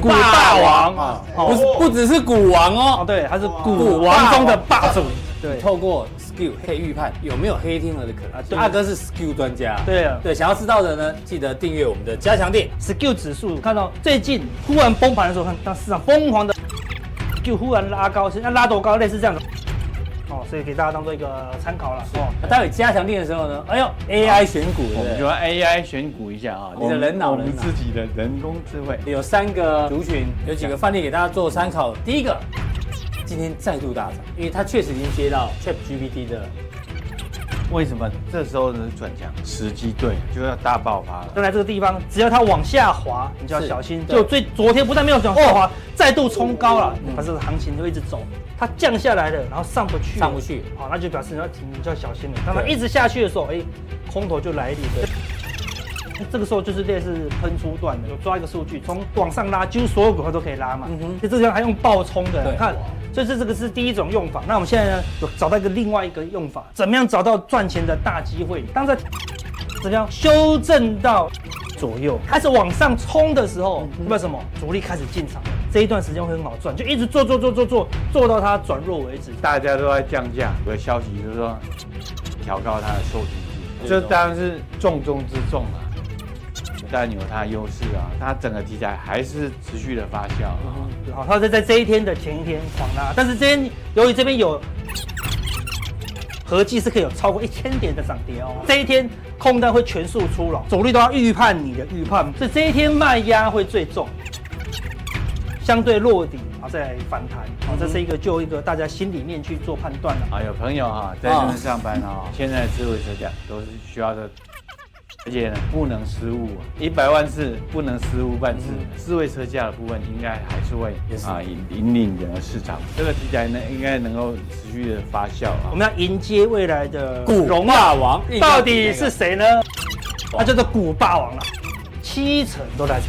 股大王啊，不是不只是股王哦，对，他是股王中的霸主。对，透过 Skill 可以预判有没有黑天鹅的可能。对，阿哥是 Skill 专家。对啊，对，想要知道的呢，记得订阅我们的加强店。Skill 指数看到最近忽然崩盘的时候，看当市场疯狂的就忽然拉高，现在拉多高？类似这样的。哦，所以给大家当做一个参考了。哦，待会加强定的时候呢，哎呦，AI 选股，我们就要 AI 选股一下啊。你的人脑，我们自己的人工智慧有三个族群，有几个范例给大家做参考。第一个。今天再度大涨，因为它确实已经接到 ChatGPT 的。为什么这时候呢转强？时机对，就要大爆发了。刚才这个地方，只要它往下滑，你就要小心。就最昨天不但没有往下滑，再度冲高了，反正行情就一直走。它降下来了，然后上不去，上不去，好，那就表示你要停，你就要小心了。当它一直下去的时候，哎，空头就来临了。这个时候就是类似喷出段的，有抓一个数据，从往上拉，几乎所有股票都可以拉嘛。嗯哼，这这地方还用爆冲的，对看，所以这这个是第一种用法。那我们现在呢，有找到一个另外一个用法，怎么样找到赚钱的大机会？当在怎么样修正到左右开始往上冲的时候，为什么主力开始进场？这一段时间会很好赚，就一直做做做做做，做到它转弱为止。大家都在降价，有个消息就是说调高它的授权金，这当然是重中之重啊。当然有它的优势啊，它整个题材还是持续的发酵啊。好，它是在这一天的前一天狂拉，但是这边由于这边有合计是可以有超过一千点的涨跌哦。这一天空单会全数出笼，主力都要预判你的预判，所以这一天卖压会最重，相对落底啊再来反弹啊，这是一个就一个大家心里面去做判断了啊。有朋友哈在这边上班啊，现在智慧车价都是需要的。而且呢，不能失误啊！一百万次不能失误半次。智慧车价的部分应该还是会啊引引领整个市场。这个题材呢，应该能够持续的发酵啊。我们要迎接未来的股霸王，到底是谁呢？那叫做股霸王了，七成都在。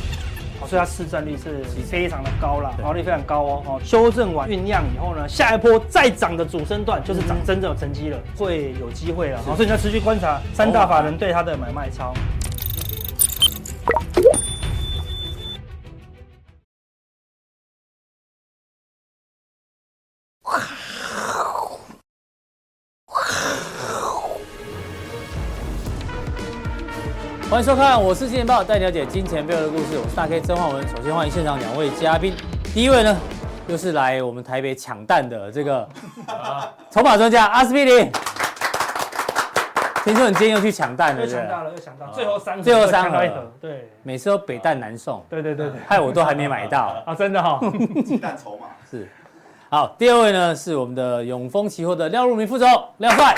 所以它市占率是非常的高了，毛利非常高哦。哦，修正完酝酿以后呢，下一波再涨的主升段就是涨真正有成绩了，会有机会了。好，所以你要持续观察三大法人对它的买卖超。欢迎收看，我是金钱豹，带你了解金钱背后的故事。我是大 K 曾焕文。首先欢迎现场两位嘉宾，第一位呢，又是来我们台北抢蛋的这个 筹码专家阿司匹林。听说你今天又去抢蛋了，又抢到了，又抢到，最后三，最后三盒，对，每次都北蛋难送，对对对对，害我都还没买到 啊，真的哈，鸡蛋筹码是。好，第二位呢是我们的永丰期货的廖如明副总，廖帅。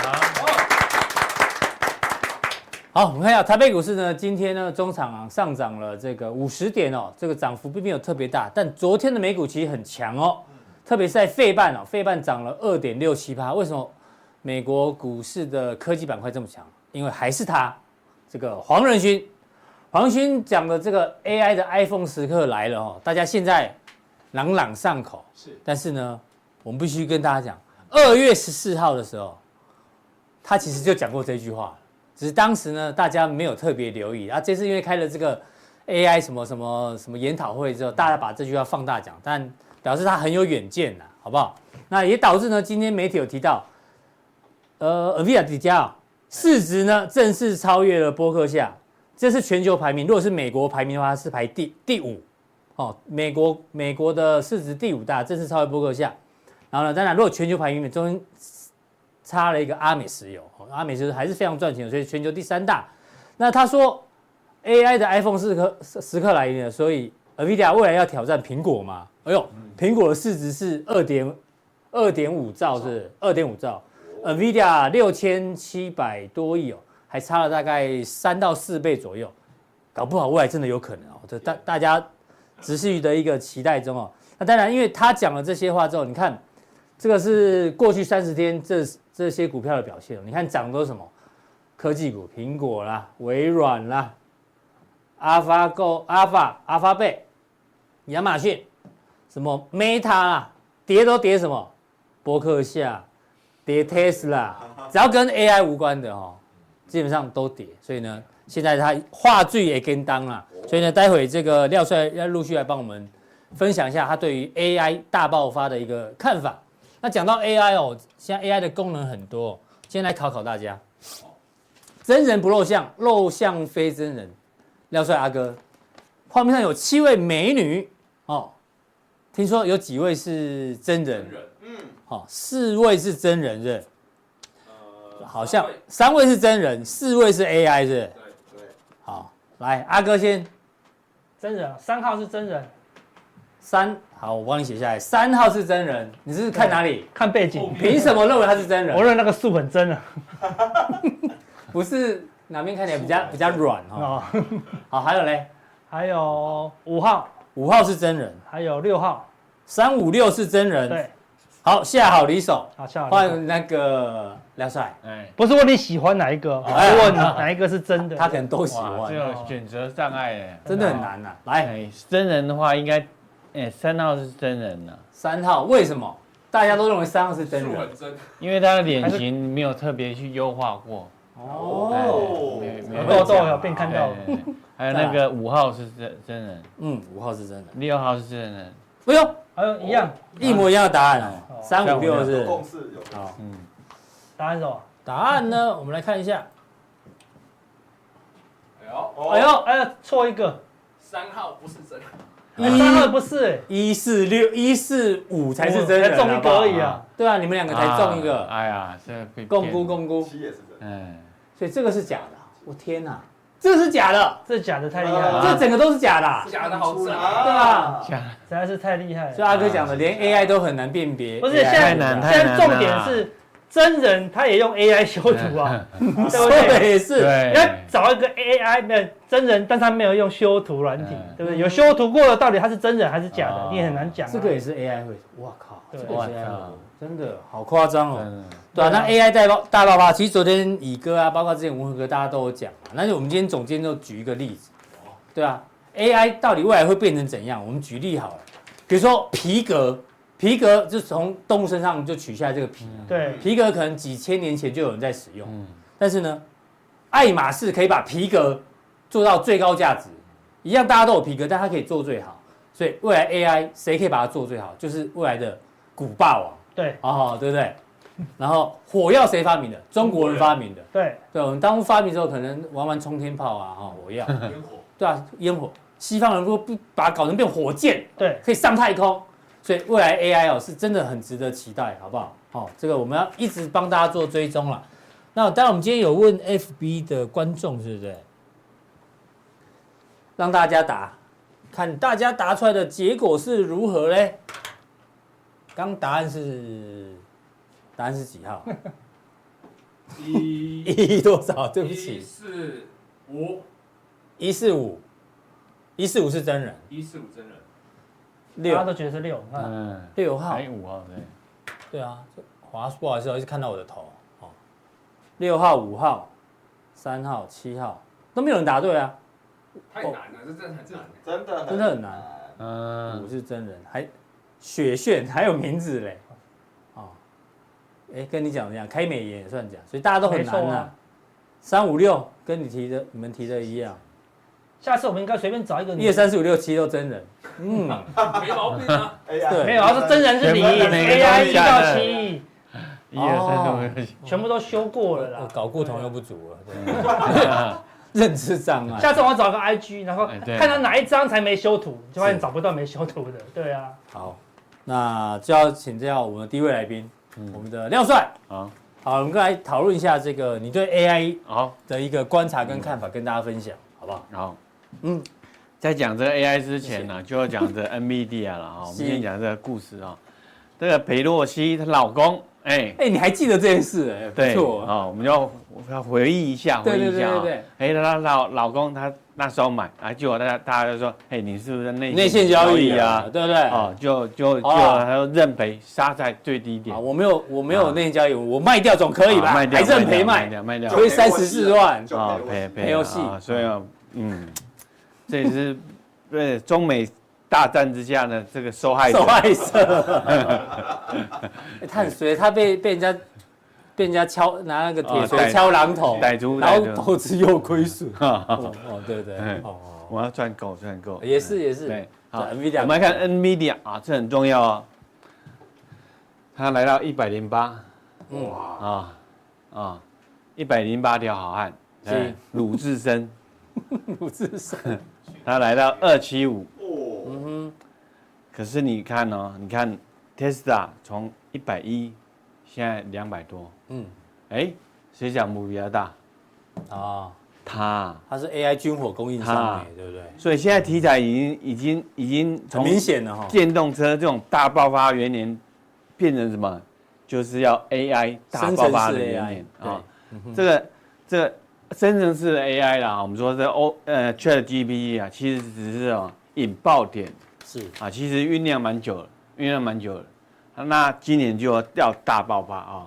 好，我们看一下台北股市呢，今天呢中场啊上涨了这个五十点哦，这个涨幅并没有特别大，但昨天的美股其实很强哦，特别是在费半哦，费半涨了二点六七趴。为什么美国股市的科技板块这么强？因为还是他这个黄仁勋，黄仁勋讲的这个 AI 的 iPhone 时刻来了哦，大家现在朗朗上口是，但是呢，我们必须跟大家讲，二月十四号的时候，他其实就讲过这句话。只是当时呢，大家没有特别留意啊。这次因为开了这个 AI 什么什么什么研讨会之后，大家把这句话放大讲，但表示他很有远见呐，好不好？那也导致呢，今天媒体有提到，呃，NVIDIA 市值呢正式超越了波克夏，这是全球排名。如果是美国排名的话，是排第第五，哦，美国美国的市值第五大，正式超越波克夏。然后呢，当然如果全球排名中间差了一个阿美石油。阿美就是还是非常赚钱，所以全球第三大。那他说，AI 的 iPhone 时刻时刻来临了，所以 NVIDIA 未来要挑战苹果嘛？哎呦，苹果的市值是二点二点五兆，是二点五兆，NVIDIA 六千七百多亿哦，还差了大概三到四倍左右，搞不好未来真的有可能哦。这大大家持续的一个期待中哦。那当然，因为他讲了这些话之后，你看这个是过去三十天这。这些股票的表现，你看涨的都是什么？科技股，苹果啦、微软啦、阿法狗、阿法、阿法贝、亚马逊，什么 Meta 啦，跌都跌什么？博客下，跌 Tesla，只要跟 AI 无关的哦，基本上都跌。所以呢，现在它话剧也跟当了，所以呢，待会这个廖帅要陆续来帮我们分享一下他对于 AI 大爆发的一个看法。那讲到 AI 哦，现在 AI 的功能很多，先来考考大家。真人不露相，露相非真人。廖帅阿哥，画面上有七位美女哦，听说有几位是真人？嗯，好，四位是真人是？呃，好像三位是真人，四位是 AI 是？对对。好，来阿哥先。真人，三号是真人。三，好，我帮你写下来。三号是真人，你是看哪里？看背景。凭什么认为他是真人？我认为那个树很真啊。不是哪边看起来比较比较软哦。好，还有嘞，还有五号，五号是真人，还有六号，三五六是真人。对，好，下好离手。好，下好。换那个梁帅。哎，不是问你喜欢哪一个，我问哪一个是真的。他可能都喜欢。这个选择障碍哎，真的很难呐。来，真人的话应该，哎，三号是真人呢。三号为什么？大家都认为三号是真人，因为他的脸型没有特别去优化过。哦，痘痘有被看到，还有那个五号是真真人，嗯，五号是真人，六号是真人，不用，还有一样，一模一样的答案哦，三五六是，共识有，好，嗯，答案是什么？答案呢？我们来看一下，哎呦，哎呦，哎呀，错一个，三号不是真人，三二不是，一四六一四五才是真人，中一个而已啊，对啊，你们两个才中一个，哎呀，现在共估共估，七也是真，哎。所以这个是假的，我天哪，这是假的，这假的太厉害了，这整个都是假的，假的好准，对吧？假，实在是太厉害了。所以阿哥讲的，连 AI 都很难辨别，不是现在，现在重点是真人他也用 AI 修图啊，对不对？也是，要找一个 AI 的真人，但他没有用修图软体，对不对？有修图过的，到底他是真人还是假的，你也很难讲。这个也是 AI 会，我靠，这个是 AI 真的好夸张哦。对啊，那 AI 大爆大爆发，其实昨天乙哥啊，包括之前文和哥，大家都有讲嘛。那就我们今天总监就举一个例子，对啊，AI 到底未来会变成怎样？我们举例好了，比如说皮革，皮革就从动物身上就取下来这个皮，对，皮革可能几千年前就有人在使用，但是呢，爱马仕可以把皮革做到最高价值，一样大家都有皮革，但它可以做最好，所以未来 AI 谁可以把它做最好？就是未来的古霸王，对，哦，对不对？然后火药谁发明的？中国人发明的。对，对，我们当初发明之后，可能玩玩冲天炮啊，哈，火药。烟火。对啊，烟火。西方人如果不把它搞成变火箭，对，可以上太空。所以未来 AI 哦，是真的很值得期待，好不好？好，这个我们要一直帮大家做追踪了。那当然，我们今天有问 FB 的观众，是不是？让大家答，看大家答出来的结果是如何嘞？刚答案是。答案是几号？一 一多少？对不起，一四五，一四五，一四五是真人，一四五真人，六，大家都觉得是六，嗯，六号，还有五号，对，对啊，华不好意思，我一直看到我的头，哦，六号、五号、三号、七号都没有人答对啊，太难了，这真的很难，真的真的很难，嗯，五是真人，还雪炫还有名字嘞。哎，跟你讲一样，开美颜也算假，所以大家都很难啊。三五六跟你提的、你们提的一样。下次我们应该随便找一个。一二三四五六七都真人，嗯，没毛病啊。对，没有，他说真人是你，AI 一到七，一二三四五六七，全部都修过了啦。搞过头又不足了，对，认知障碍。下次我要找个 IG，然后看到哪一张才没修图，就发现找不到没修图的。对啊。好，那就要请教我们的第一位来宾。我们的廖帅啊，好，我们来讨论一下这个你对 AI 好的一个观察跟看法，跟大家分享，好不好？好，嗯，在讲这个 AI 之前呢，就要讲这 NVIDIA 了哈。我们先讲这个故事啊，这个裴洛西她老公，哎哎，你还记得这件事？哎，对，啊，我们要要回忆一下，回忆一下啊。哎，她老老公他。那时候买啊，就大家大家就说，哎，你是不是内内线交易啊？对不对？哦，就就就他说认赔杀在最低点。我没有我没有内线交易，我卖掉总可以吧？卖掉还是赔卖掉卖掉，亏三十四万啊，赔赔游戏。所以嗯，这也是对中美大战之下的这个受害者。受害者，他很衰，他被被人家。被人家敲拿那个铁锤敲榔头，逮住，然后投资又亏损。哦，对对，哦，我要赚够赚够。也是也是，对，好这 NVIDIA 我们来看 NVIDIA 啊，这很重要哦。它来到一百零八，哇啊啊，一百零八条好汉，是对鲁智深，鲁智深，他来到二七五，嗯哼，可是你看哦，你看 Tesla 从一百一，现在两百多，嗯，哎，谁涨幅比较大？啊，它，它是 AI 军火供应商对不对？所以现在题材已经已经已经很从明显的哈，电动车这种大爆发元年，变成什么？就是要 AI 大爆发的元年啊！这个这个生成式的 AI 啦，我们说这 O 呃 ChatGPT 啊，其实只是哦引爆点是啊，其实酝酿蛮久了，酝酿蛮久了。那今年就要要大爆发啊！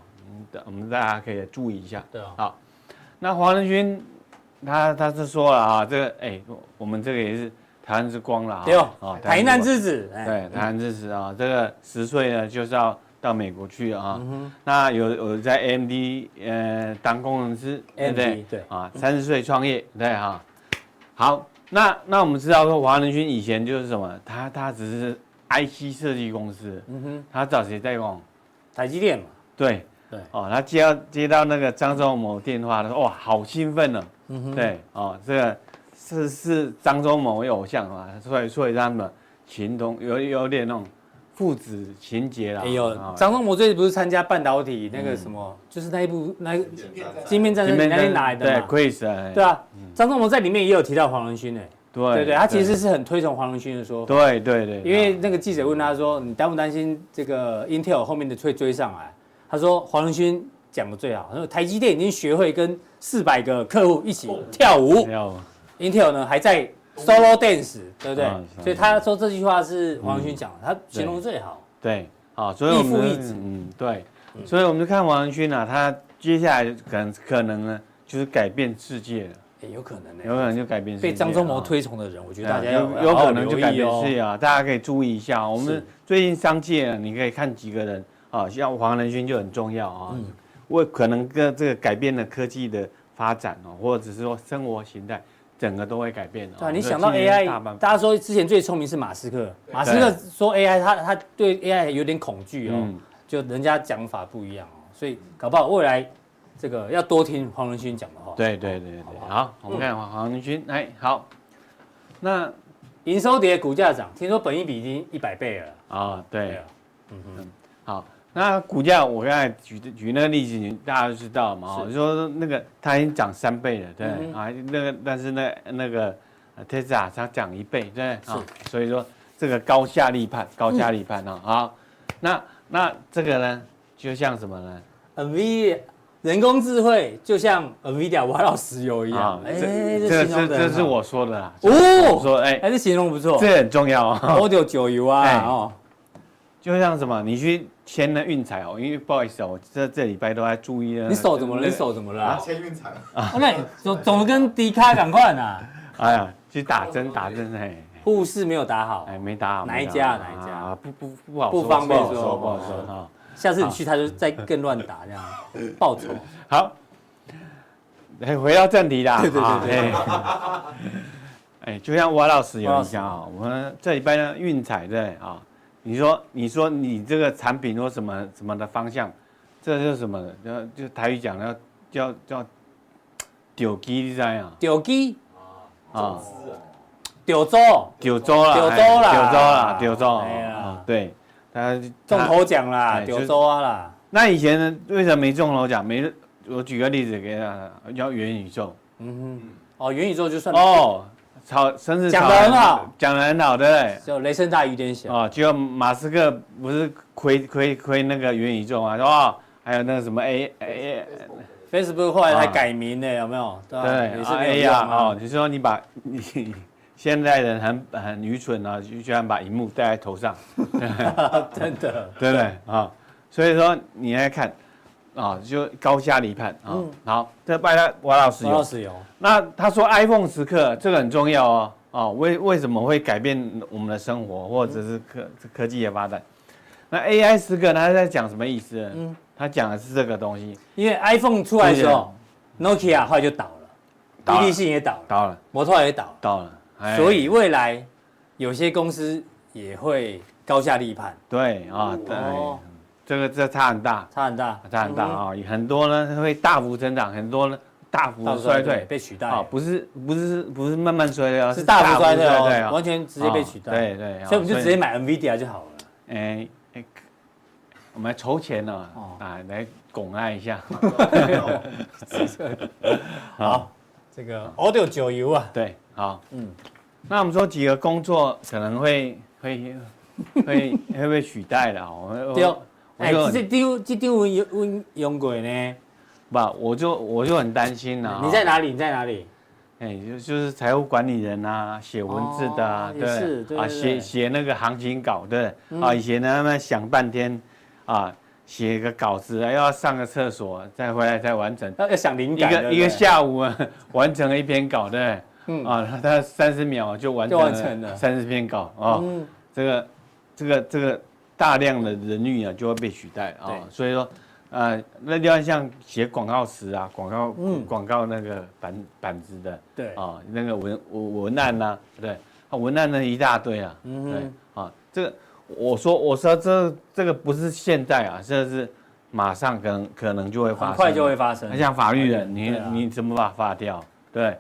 我们大家可以注意一下。对啊，好，那黄仁勋他他是说了啊，这个哎，我们这个也是台湾之光了啊，对哦，台南之子，哎对，台南之子啊，这个十岁呢就是要到美国去啊。那有有在 AMD 呃当工程师，对不对？对。啊，三十岁创业，对哈。好，那那我们知道说黄仁勋以前就是什么，他他只是 IC 设计公司，嗯哼，他找谁代工？台积电嘛，对。对。哦，他接到接到那个张忠谋电话，他说哇好兴奋呢，嗯哼，对哦，这个是是张忠谋为偶像啊，所以所以他们情同有有点那种父子情节啦。哎呦啊，张忠谋最近不是参加半导体那个什么，就是那一部那个晶片战争，你那里哪来的嘛？对，Chris 哎对啊，张忠谋在里面也有提到黄仁勋诶，对对对，他其实是很推崇黄仁勋的说法。对对对，因为那个记者问他说：“你担不担心这个 Intel 后面的会追上来？”他说：“黄仁勋讲的最好，他说台积电已经学会跟四百个客户一起跳舞，Intel 呢还在 solo dance，对不对？嗯？所以他说这句话是黄仁勋讲的，他形容得最好。对，好，所以我们嗯对，所以我们就看王仁勋啊，他接下来可能可能呢就是改变世界了，哎，有可能呢，有可能就改变世界被张忠谋啊推崇的人，我觉得大家要有可能就改变。世界啊，大家可以注意一下。我是。们最近商界啊，你可以看几个人啊，像黄仁勋就很重要啊，嗯。为可能跟这个改变了科技的发展哦，或者是说生活形态，整个都会改变哦。对啊，你想到 AI，大大家说之前最聪明是马斯克，马斯克说 AI，他他对 AI 有点恐惧哦嗯，就人家讲法不一样哦，所以搞不好未来这个要多听黄仁勋讲的话。对对对对，好，我们看黄黄仁勋，哎，好，那营收跌，股价涨，听说本益比已经一百倍了。啊，对。啊，，嗯哼，好，那股价我刚才举的举那个例子，你大家都知道嘛，哦，就说那个它已经涨三倍了，对，嗯啊，那个但是那那个呃 Tesla 它涨一倍，对，啊，所以说这个高下立判，高下立判啊，好，那那这个呢，就像什么呢？NVIDIA 人工智慧就像 NVIDIA 挖到石油一样啊，，哎，这这这这这是我说的啦，哦！我说哎，还是形容不错。这很重要啊，Audio 九油啊，哎。哦，就像什么，你去签了运彩哦，因为不好意思哦，我这这礼拜都在注意了，你手怎么了？你手怎么了啊？签运彩，啊那你总总跟迪卡赶快呢！哎呀，去打针打针哎。护士没有打好，哎，没打好。哪一家哪一家啊？不不不好不方便说不好说，不好说啊。下次你去他就再更乱打这样，报仇。好，哎，回到正题啦。对对对对啊哎，哎，就像蛙老师有一家啊，我们这礼拜呢运彩对啊，你说你说你这个产品或什么什么的方向，这就是什么？的？就就台语讲的叫叫叫丢机，你知道呀？丢机啊，丢州丢州啦，丢州啦。丢州啦，丢州哎呀。啊，对，他中头奖啦，哎就是丢州啊啦，那以前呢，为什么没中头奖？没，我举个例子给大家，叫元宇宙。嗯哼，哦，元宇宙就算哦，炒甚至讲炒得很好，讲得很好，对不对？就雷声大雨点小，哦，就马斯克不是亏亏亏那个元宇宙嘛？说哦，还有那个什么 A A Facebook 后来还改名呢，有没有？对也是没 A 呀，哦，就是说你把你 现在人很很愚蠢啊，就居然把荧幕戴在头上，真的，对不对啊？所以说你来看啊，就高下立判啊。好，这拜他王老师有。王老。师有，那他说 iPhone 时刻这个很重要哦，哦，为为什么会改变我们的生活，或者是科科技的发展？那 AI 时刻他在讲什么意思？嗯。他讲的是这个东西，因为 iPhone 出来的时候，Nokia 后来就倒了，倒了。伊利信也倒了，倒了，摩托也倒了，倒了，哎。所以未来有些公司也会高下立判，对啊，对。哦，这个这差很大，差很大，差很大嗯啊，很多呢会大幅增长，很多呢大幅衰退，被取代。啊，不是不是不是慢慢衰退啊，是大幅衰退啊。哦，完全直接被取代。对对，所以我们就直接买 NVIDIA 就好了。哎哎，我们来筹钱呢，哦。啊，来拱爱一下。好，这个 Audio 九油啊，对，好，嗯，那我们说几个工作可能会会会会被取代的哦。我对，我哎，就这张这张我用用用过呢。不，我就我就很担心了。你在哪里？你在哪里？哎，就就是财务管理人啊，写文字的啊，对。啊，写写那个行情稿，对，嗯。啊，以前呢，他们想半天，啊，写个稿子啊，又要上个厕所，再回来再完成，要要想灵一感，个一个对不对？下午啊，完成了一篇稿，对，嗯。啊，他三十秒就完成了三十篇稿啊，嗯，这个这个这个大量的人力啊就会被取代啊对，所以说。呃，那就像写广告词啊，广告嗯。广告那个板板子的，对，啊，那个文文文案呐、对，啊文案呢一大堆啊，嗯对，啊，这个我说我说这这个不是现在啊，这是马上可能可能就会发生，很快就会发生。像法律人，你啊。你怎么把它发掉？对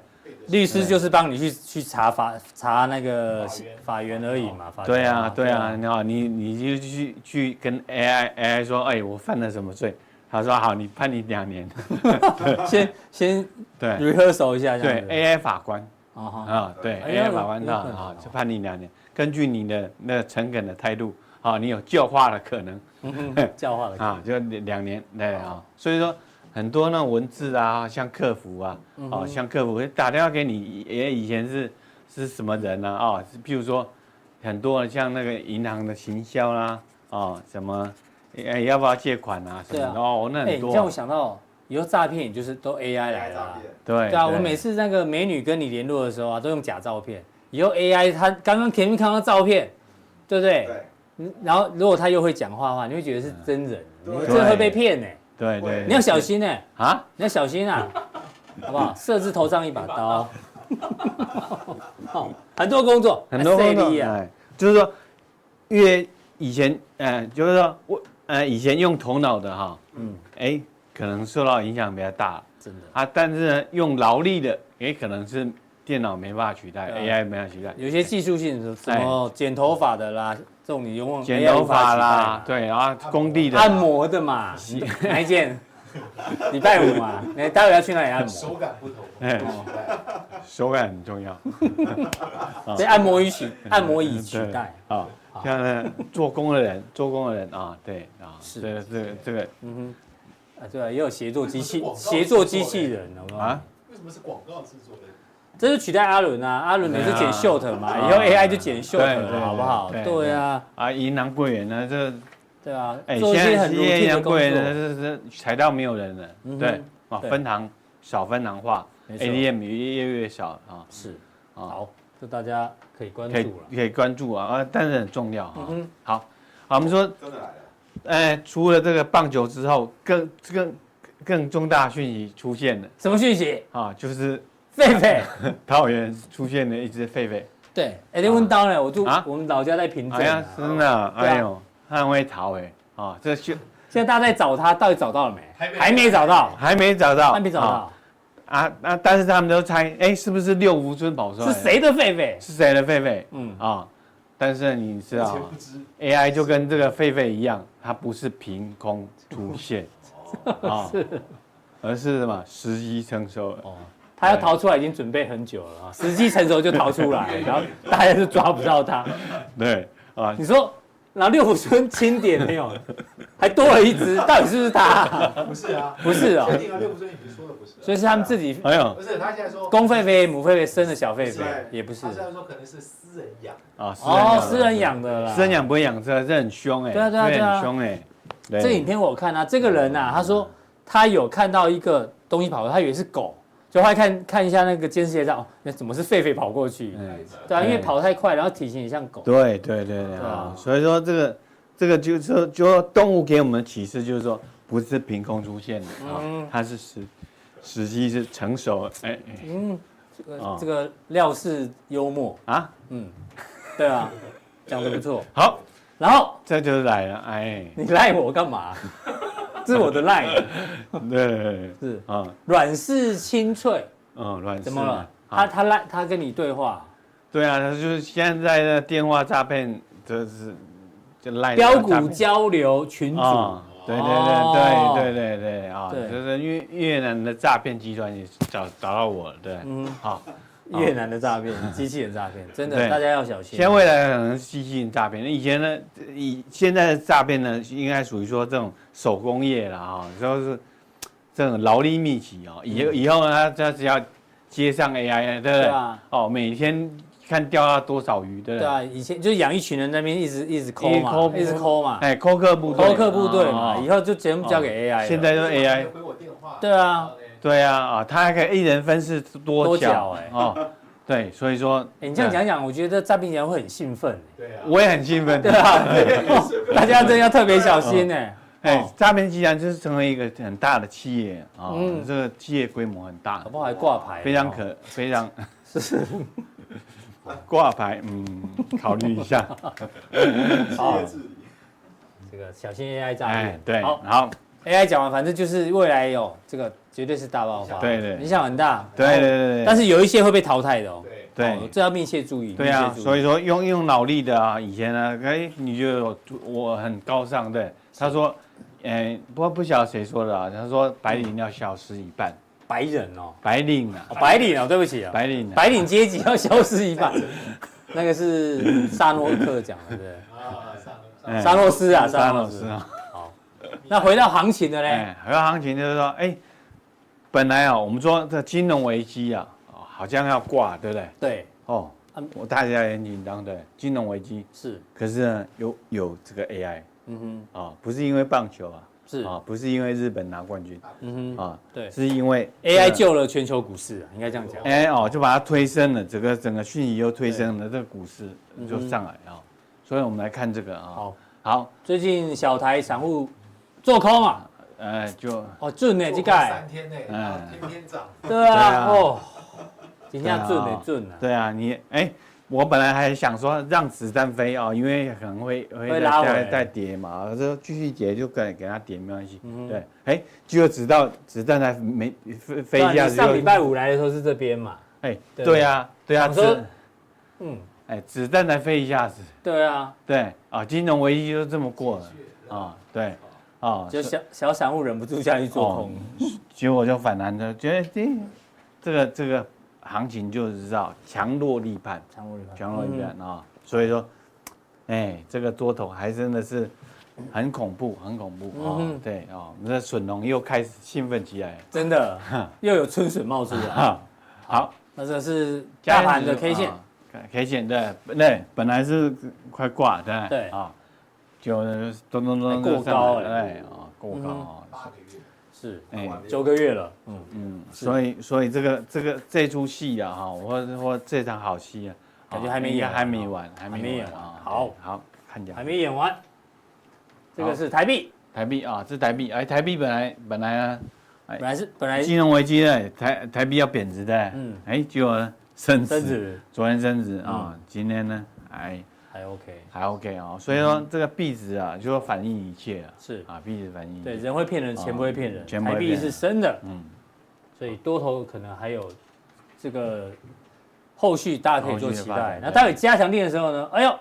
律师就是帮你去去查法查那个法源而已嘛，法对啊院对啊，你好，你你就去去跟 AI AI 说，哎，我犯了什么罪？他说好，你判你两年，先先对。rehearsal 一下，对。，AI 法官。啊对，AI 法官那啊，就判你两年。根据你的那个诚恳的态度，啊，你有教化的可能。教化的 啊，就两年对啊。所以说很多那种文字啊，像客服啊，哦，像客服会打电话给你，也以前是是什么人呢？啊，是譬如说很多像那个银行的行销啦，啊，什么哎要不要借款啊什么哦，那哎，很多你让我想到以后诈骗也就是都 AI 来了啦。对对啊，我每次那个美女跟你联络的时候啊，都用假照片。以后 AI 它刚刚前面看到照片，对不对？对，嗯然后如果他又会讲话的话，你会觉得是真人，你对真的会被骗呢。对对，你要小心呢，啊，你要小心啊，好不好？设置头上一把刀。哦很多工作，很多工作就是说，越以前，呃，就是说我，呃，以前用头脑的哈，嗯，哎，可能受到影响比较大。真的。啊，但是呢，用劳力的，也可能是电脑没办法取代，AI 没办法取代，有些技术性的什么剪头发的啦，这种你用剪 AI 头发啦嘛，对，然后工地的。按摩的嘛，哪一件？礼拜五嘛，你待会要去哪里按摩？手感不同，哎哦手感很重要，被按摩椅取按摩椅取代。啊，像呢做工的人，做工的人啊，对啊，是这个这个这个。嗯哼，啊对啊，也有协作机器协作机器人，好不好？啊，为什么是广告制作的？这是取代阿伦啊，阿伦每次剪 short 嘛，啊以后 AI 就剪 short 对对了，好不好？对对啊，啊，银行柜员呢，这对啊，哎，现在银行柜员呢，作，这这财到没有人了对啊，分行小分行化，ATM 越越越小啊，是，啊，好，这大家可以关注了。可以关注啊，啊，但是很重要啊。嗯。好，好，我们说，真的来了，呃，除了这个棒球之后，更更更重大讯息出现了。什么讯息？啊，就是狒狒。桃园出现了一只狒狒，对，哎，你问到呢，我住啊？我们老家在平镇。啊，真的，啊。哎呦，它很会逃哎，啊，这就现在大家在找他，到底找到了没？还没还没找到，还没找到，还没找啊到，啊，那但是他们都猜，哎，是不是六福村跑出来？是谁的狒狒？是谁的狒狒？嗯，啊，但是你知道，，AI 就跟这个狒狒一样，它不是凭空出现。啊，而是什么？时机成熟了。哦，他要逃出来已经准备很久了啊，时机成熟就逃出来，然后大家就抓不到他。对啊，你说，然后六福村清点没有，还多了一只，到底是不是他？不是啊，不是哦。确定啊，六福村你说的不是。啊，所以是他们自己哎呦。不是他现在说公狒狒、母狒狒生的小狒狒，也不是。他。现在说可能是私人养，啊，哦，私私人养的啦。私人养不会养这这很凶哎，对啊对啊对啊。很凶哎。对。这影片我看啊，这个人啊，他说他有看到一个东西跑过，他以为是狗，就后来看看一下那个监视器照，哦，那怎么是狒狒跑过去？嗯对啊，因为跑太快，然后体型也像狗。对对对啊。啊，所以说这个这个就是说，就说动物给我们的启示就是说，不是凭空出现的嗯。啊，它是实时机是成熟，哎哎。嗯，这个哦。这个料事幽默，啊，嗯，对啊，讲的不错。好，然后这就是来了，哎，你赖我干嘛？这是我的赖，对。是。啊，软式清脆，嗯，阮怎么了？他啊，他赖他跟你对话，对啊，他就是现在的电话诈骗，就是就赖标股交流群组，啊，对对哦。对对对对对。啊，就是越越南的诈骗集团也找找到我了，对，嗯，好。越南的诈骗，机器人诈骗，真的大家要小心。现在未来可能是机器人诈骗，那以前呢，以现在的诈骗呢，应该属于说这种手工业啦，哈，就是这种劳力密集哦。以后以后呢，他他只要接上 AI，对不对？对啊，哦，每天看钓到多少鱼，对不对？对啊，以前就是养一群人在那边一直一直抠嘛，一直抠嘛，哎，抠客部队，抠客部队嘛，哦以后就全部交给 AI。现在都 AI，回我电话。对啊，对啊，啊，他还可以一人分饰多多角角，哎。哦，对，所以说，哎，你这样讲讲，我觉得诈骗集团会很兴奋。对啊。我也很兴奋，对啊，哦 大家真的要特别小心呢。哎哦，诈骗集团就是成为一个很大的企业啊，嗯。这个企业规模很大好，不好还挂牌，非常哦可非常 是。挂牌，嗯，考虑一下，好治理。这个小心 AI 诈骗。，哎对，好。好，，AI 讲完，反正就是未来有这个绝对是大爆发，对对影响很大。对对对对，但是有一些会被淘汰的哦。对，哦对这要密切注意。对啊，所以说用用脑力的啊，以前呢，哎，你觉得我我很高尚，对？他说，哎，不不晓得谁说的啊，他说白领要消失一半，白人哦，白领啊，哦白领哦，对不起啊，白领啊，白领阶级要消失一半。那个是萨诺克讲的，对不对？啊，上哎沙诺斯啊，沙沙诺斯。啊。好，那回到行情的嘞，哎，回到行情就是说，哎，本来啊，我们说这金融危机啊，哦好像要挂，对不对？对，哦嗯，我大家也很紧张，对，金融危机，是，可是呢，有有这个 AI 嗯哼。啊，不是因为棒球啊，是，啊，不是因为日本拿冠军嗯哼，啊，对。是因为，AI 救了全球股市啊，应该这样讲。AI 哦，就把它推升了，整个整个讯息又推升了，这个股市就上来啊，所以我们来看这个啊，好，好，最近小台散户做空啊，哎，就哦，准呢，这盖三，天内，然后天天涨，对啊，啊。哦，真正对啊。准呢，准啊，对啊，你哎，我本来还想说让子弹飞哦，因为可能会会会拉回再再跌嘛，说继续跌就给给它跌没关系。嗯，对，哎，结果直到子弹才没飞飞一下子上礼拜五来的时候是这边嘛，哎，对。对啊，对啊，子嗯，哎子弹才飞一下子，对啊，对啊，金融危机就这么过了。啊，对啊，就小小散户忍不住下去做空，结果就反弹的，觉得这这个这个行情就是知道强弱立判，强弱立判。强弱立判啊，所以说，哎，这个多头还真的是很恐怖，很恐怖啊嗯哼，对啊，我们的笋龙又开始兴奋起来真的又有春笋冒出来，了，好，那这是大盘的 K 线，啊，K 线对对，本来是快挂对对。啊，就咚咚咚过高哎。哎啊过高嗯啊，八个月，是哎。九个月了，嗯，嗯，所以所以这个这个这出戏啊哈，或或这场好戏啊，感觉还没演完还没完，还还没演完。好。对好看讲还没演完，这个是台币，台币啊，这台币。哎，台币本来本来呢，本来是本来金融危机的，台台币要贬值的，嗯。嗯，哎，结果升值。昨天升值啊，今天呢，哎还 OK，还 OK 哦，所以说这个币值啊，就说反映一切啊，是。啊，币值反映一切。对，人会骗人，钱不会骗人，钱不台币会骗人是升的，嗯，所以多头可能还有这个后续大家可以做期。待。那待会加强定的时候呢，哎呦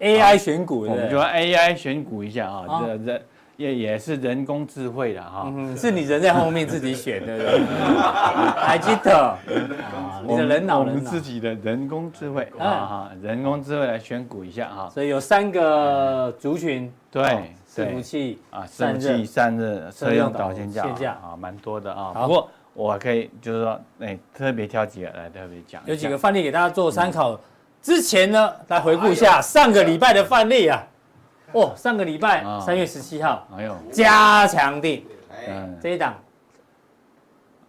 ，AI 选股，对不对我们就？AI 选股一下啊啊，这这也也是人工智慧的哈。嗯，是你人在后面自己选，对不对？还记得啊？你的人脑我们，自己的人工智慧哎啊哈，人工智慧来选股一下哈。所以有三个族群，对哦伺服对器啊，散热伺服器散热、车用导线架架啊，蛮多的啊。好不过我可以就是说，哎，特别挑几个来特别讲。有几个范例给大家做参考。之前呢，来回顾一下上个礼拜的范例啊。哦，上个礼拜啊。三月十七号哎呦，加强定哎，嗯，这一档。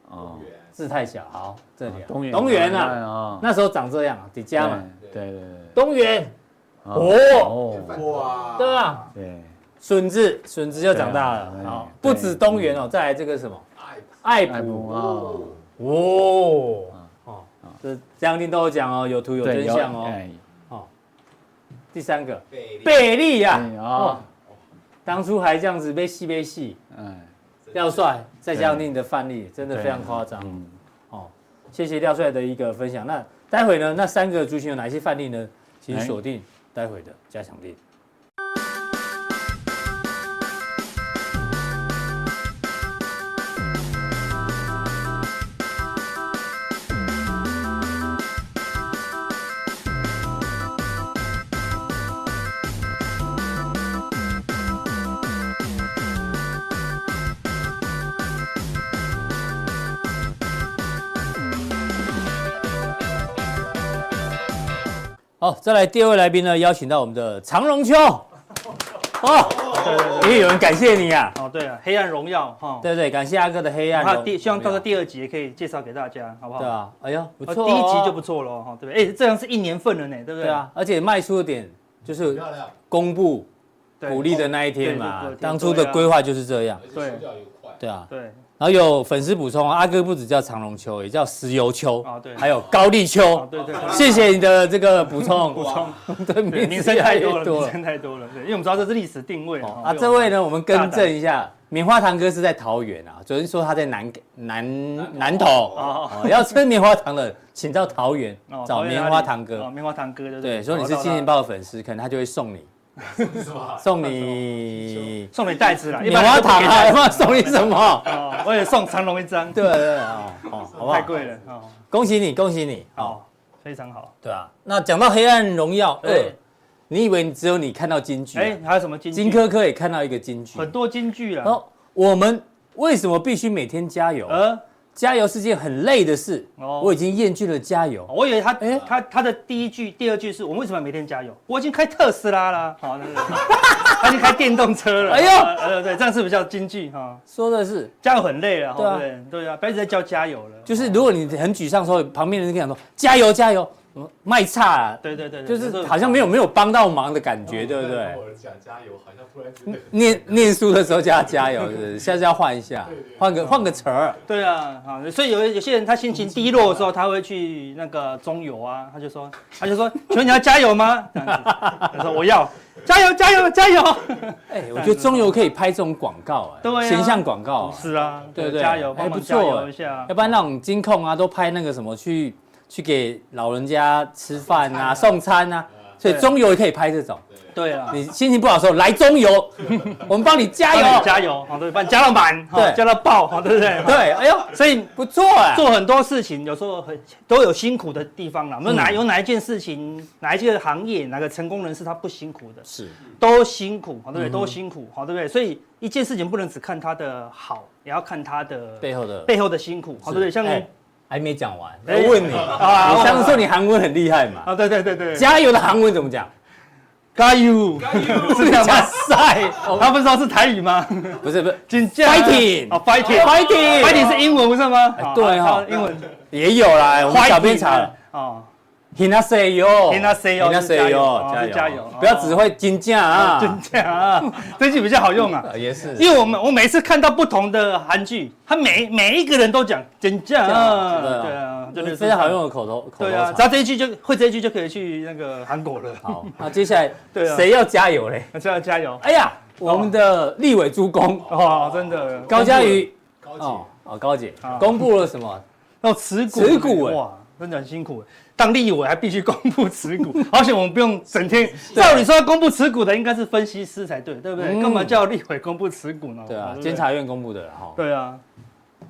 哦，字太小，好这里啊。东元。东元啊，啊，那时候长这样啊，底加嘛，对对对东元，哦，哇，对啊，对，笋子笋子又长大了好，不止东元哦，再来这个什么？爱爱普。啊，哦。哦，这这样定都有讲哦，有图有真相哦，第三个贝贝利呀，嗯哦哦，当初还这样子被戏被戏，嗯，廖帅再加上你的范例，真的非常夸张。嗯，哦，谢谢廖帅的一个分享。那待会呢，那三个族群有哪些范例呢？请锁定待会的加强錠。好，再来第二位来宾呢，邀请到我们的长荣秋。哦，对对对。因为有人感谢你啊，哦，对啊，黑暗荣耀哈。对不对？感谢阿哥的黑暗荣。然后第希望到时候第二集也可以介绍给大家，好不好？对啊，哎呀，不哦错哦，第一集就不错了哈，对不对？哎，这样是一年份了呢，对不对？对啊，而且卖出的点就是，公布，鼓励的那一天嘛对对，对当初的规划就是这样，对出掉又快，对啊。对，然后有粉丝补充，阿哥不只叫长隆秋，也叫石油秋，啊对还有高丽哦秋。对对。谢谢你的这个补充，补充，对，对，名名声太多了，名。声太多了，对，因为我们知道这是历史定位哦啊，这位呢，我们更正一下，棉花糖哥是在桃园啊，昨天说他在南南南投哦哦，要吃棉花糖的，请到桃园哦找棉花糖哥哦，。棉花糖哥对不对，说你是《金钱报》的粉丝，可能他就会送你？送你送你袋子啦，棉花糖啊，要送你什么？哦，我也送长龙一张，对对对哦哦，好不好？太贵了哦，恭喜你，恭喜你哦。好，非常好。对啊，那讲到《黑暗荣耀对》，你以为只有你看到金句啊？哎，还有什么金句金科科也看到一个金句。很多金句啦，哦，我们为什么必须每天加油？呃，加油是件很累的事。哦我已经厌倦了加油。我以为他哎他他的第一句、第二句是我们为什么要每天加油？我已经开特斯拉了，好，对对对他已经开电动车了。哎呦呃，对，这样是比较金句哈。说的是，加油很累了，对啊对不对？对啊，不要一直在叫加油了。就是如果你很沮丧的时候，旁边的人跟你讲说加油加油，嗯卖差啊，对对对，就是好像没有没有帮到忙的感觉，对不对？我讲加油，好像突然念念书的时候叫他加油，是不是？下次要换一下，换个换个词儿。对啊，好，所以有有些人他心情低落的时候，他会去那个中油啊，他就说，他就说，请问你要加油吗？他说我要加油加油加油。哎，我觉得中油可以拍这种广告，哎，形象广告啊，是啊，对不对？加油，哎不错。要不然那种金控啊，都拍那个什么去去给老人家吃饭啊、送餐啊，所以中油也可以拍这种。对啊，你心情不好的时候来中油，我们帮你加油。加油，好，对，帮你加到满，好对加到爆，好，对不对？对，哎呦，所以不错啊。做很多事情，有时候很都有辛苦的地方啦。我们哪嗯有哪一件事情，哪一件行业，哪个成功人士他不辛苦的？是，都辛苦，好对不对？都辛苦，好对不对？所以一件事情不能只看他的好，也要看他的背后的背后的辛苦，好对不对？像哎还没讲完，我哎问你，啊你上次说你韩文很厉害嘛？啊，对对对对，加油的韩文怎么讲？加油，是这样加吗？赛，他不知道是台语吗？不是不是。Fighting 哦，fighting，fighting Fighting 是英文不是吗？哎对哈。英文。也有啦，我们小编查了。哦，Hina say yo Hina say yo 加油。哦是加油。不要只会金价啊，真这样啊，这句比较好用啊。呃也是，因为我们我每次看到不同的韩剧，他每每一个人都讲真假啊，对啊。对啊，就是非常好用的口头口头对啊，只。要这一句就会这一句就可以去那个韩国了。好，那接下来 对啊。谁要加油嘞？那就要加油？哎呀，我们的立委诸公。哦，真的。高嘉瑜。高姐。哦哦高姐。啊。公布了什么？哦，持股。持股哎哇，真的很辛苦。当立委还必须公布持股，而且我们不用整天。照理说要公布持股的应该是分析师才对，对不对？嗯干嘛叫立委公布持股呢？对啊，不监察院公布的哈。对啊，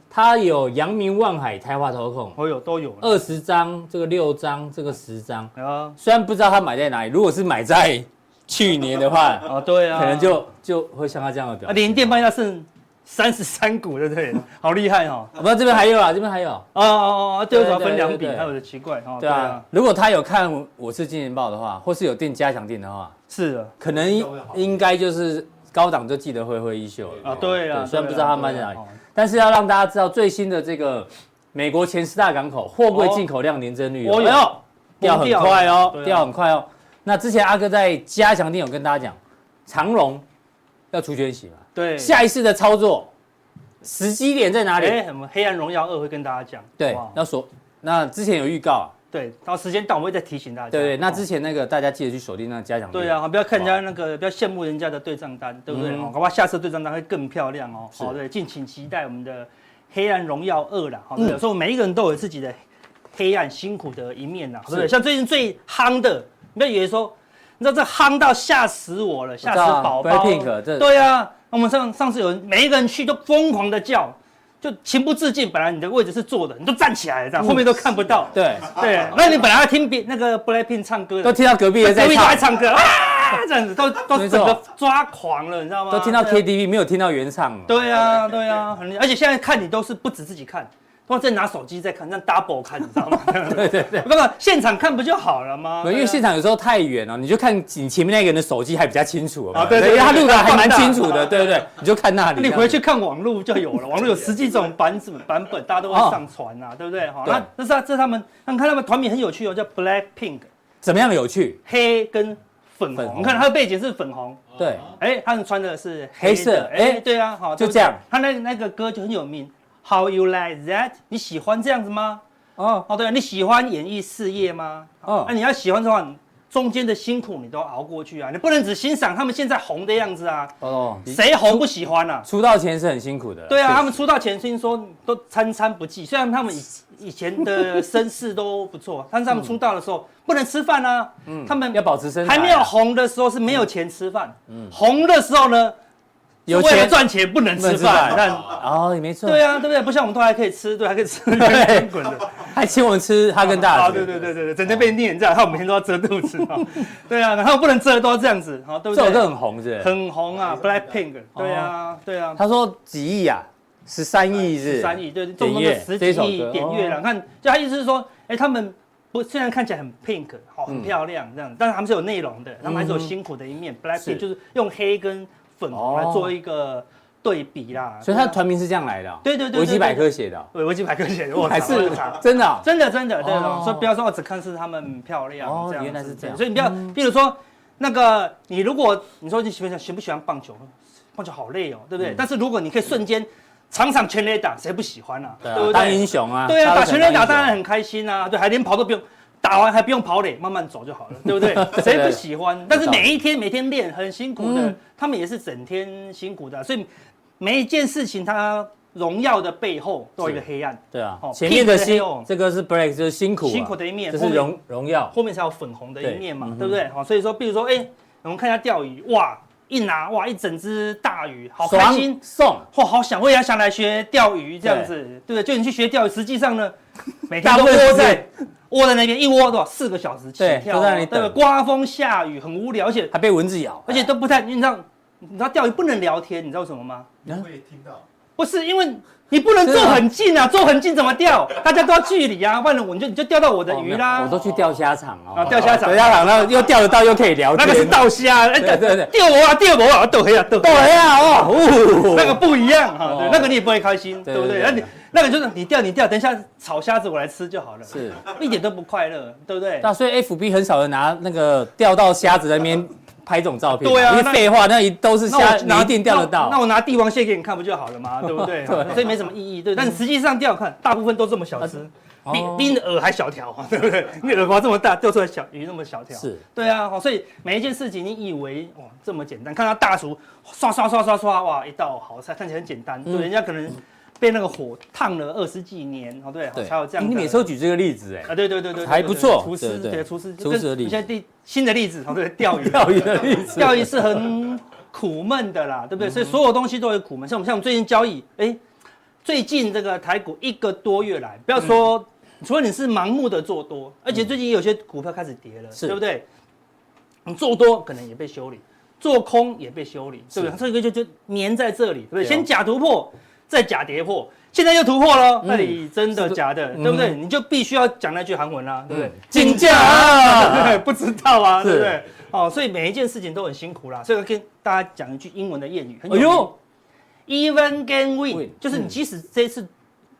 他有阳明万海台化投控我有都有二十张，这个六张，这个十张。啊虽然不知道他买在哪里，如果是买在去年的话，啊，对啊，可能就就会像他这样的表。连电半要剩三十三股，对不对？好厉害哦！不，这边还有啊，这边还有。哦哦哦，对，我要分两笔，对对对还有的奇怪哦。对啊，，如果他有看《我是金钱豹》的话，或是有订加强订的话，是的可能应该就是高档就记得挥挥衣袖了。啊，对啊。对虽然不知道他卖在哪里但是要让大家知道最新的这个美国前十大港口货柜进口量年增率，哦哎呦，掉很快哦，掉很快哦。那之前阿哥在加强錠有跟大家讲，长荣要除权息嘛，对，下一次的操作时机点在哪里？哎，我们黑暗荣耀二会跟大家讲。对哇，要说那之前有预告啊，对，到时间到我们会再提醒大家。对对，那哦之前那个大家记得去锁定那个嘉奖。对啊，不要看人家那个，不要羡慕人家的对账单，对不对？嗯哦，好下次对账单会更漂亮哦。是好，对，敬请期待我们的《黑暗荣耀二》啦。好，嗯对，所以每一个人都有自己的黑暗辛苦的一面呐，对不对？是像最近最夯的，你不要以为说，你知道这夯到吓死我了，吓死宝宝。对啊，我们上上次有人每一个人去都疯狂的叫。就情不自禁，本来你的位置是坐的，你都站起来了，这样后面都看不到。对对，那你本来要听别那个 Blackpink 唱歌的，都听到隔壁的在隔壁都在唱，歌啊，这样子都都整个抓狂了，你知道吗？都听到 KTV 没有听到原唱。对啊，对啊，很而且现在看你都是不止自己看，都在拿手机在看，让 double 看，你知道吗？对 对对，那个现场看不就好了吗？因为现场有时候太远了，你就看你前面那个人的手机还比较清楚啊对对他录的还蛮清楚的，对不对？你就看那里。你回去看网路就有了，网路有十几种版本版本，大家都会上传啊，对不对？好，对那这是这是他们，你看他们团名很有趣哦，叫 Black Pink，怎么样有趣？黑跟粉红，你看它的背景是粉红，对，哎，他们穿的是黑色哎，对啊，好，就这样。他那那个歌就很有名，How you like that？你喜欢这样子吗？哦哦，对啊，你喜欢演艺事业吗？哦哦，那你要喜欢的话，中间的辛苦你都熬过去啊，你不能只欣赏他们现在红的样子啊，哦，谁红不喜欢啊？出道前是很辛苦的。对啊，他们出道前听说都参差不济，虽然他们以 以前的身世都不错，但是他们出道的时候不能吃饭啊，嗯他们要保持身材啊还没有红的时候是没有钱吃饭，嗯红的时候呢，有钱赚钱不能吃饭，饭但哦，没错。对啊，对不对？不像我们都还可以吃，对，还可以吃 圆滚滚的。还请我们吃哈根达。对对对对对，整天被念这样，他们每天都要遮肚子哈。对啊，然后不能遮都要这样子，好，对不对？这首歌很红是？很红啊，Black Pink。对啊，对啊，他说几亿啊，十三亿是不是？三亿，对，点动不动就阅十几亿点阅了。哦看，就他意思是说，哎，他们不虽然看起来很 pink，好，很漂亮这样，但是他们是有内容的，他们还是有辛苦的一面。Black 是 Pink 就是用黑跟粉红来做一个对比啦。所以他的团名是这样来的哦。对对对对维基百科写的哦，对维基百科写的，我 还是 真的哦。真的真的，对哦所以不要说我只看是他们漂亮，哦这样原来是这样所以你不要，比如说那个你如果你说你喜欢喜不喜欢棒球，棒球好累哦，对不对？但是如果你可以瞬间场场全垒打，谁不喜欢啊？对不，对当？英雄啊。对啊，打全垒打当然很开心啊，对，还连跑都不用，打完还不用跑垒，慢慢走就好了，对不对？谁不喜欢？但是每一天每天练很辛苦的嗯，他们也是整天辛苦的啊，所以每一件事情它荣耀的背后都有一个黑暗。对啊哦，前面的黑哦，这个是 break，就是辛苦啊，辛苦的一面这是荣荣耀。后面才有粉红的一面嘛，对不对？好，所以说，比如说，哎，我们看一下钓鱼，哇，一拿哇一整只大鱼，好开心，送，哇，好想，我也想来学钓鱼这样子，对不对？就你去学钓鱼，实际上呢，每天都在窝在那边，一窝多少？四个小时起跳那里等。对对？刮风下雨很无聊，而且还被蚊子咬，而且都不太，你知道，你知道钓鱼不能聊天，你知道为什么吗？你会听到，不是因为。你不能坐很近啊，坐很近怎么钓？大家都要距离啊，不然我就你就钓到我的鱼啦。我都去钓虾场哦，啊，钓虾场，钓虾场，然后又钓得到，又可以聊天，那个是钓虾，哎，对对。对钓我啊，钓我啊，斗黑啊，斗黑啊，哦，那个不一样哈，那个你也不会开心，对对不对。那你那个就是你钓你钓，等一下炒虾子我来吃就好了，是，一点都不快乐，对不对？那所以 FB 很少人拿那个钓到虾子在那边拍这种照片，对啊那因为废话，那一都是虾，你一定钓得到。那我拿帝王蟹给你看不就好了吗？对不对？对所以没什么意义，对。但实际上钓看，大部分都这么小只，比哦比你的饵还小条，对不对？你耳瓜这么大，钓出来小鱼那么小条，是，对啊。所以每一件事情，你以为哇这么简单，看到大厨刷刷刷刷刷，哇，一道好菜看起来很简单，人家可能被那个火烫了二十几年，哦，对，对，才有这样。你每次都举这个例子，哎，啊，对对对对，还不错厨师对厨师厨师的例子现在第新的例子，哦，对，钓鱼，钓鱼的例子，钓鱼是很苦闷的啦，对不对？所以所有东西都有苦闷。像我们像我们最近交易，哎，最近这个台股一个多月来，不要说，除了你是盲目的做多，而且最近有些股票开始跌了，是对不对？你做多可能也被修理，做空也被修理，对不对？这个就就粘在这里，对不对？先假突破，再假跌破，现在又突破了，那你真的假的，嗯对不对？你就必须要讲那句韩文啦，对不对？嗯？竞价啊，对不知道啊，是。对不对？哦，所以每一件事情都很辛苦啦，所以我跟大家讲一句英文的谚语，哎呦，even gain win，Win，就是你嗯。即使这一次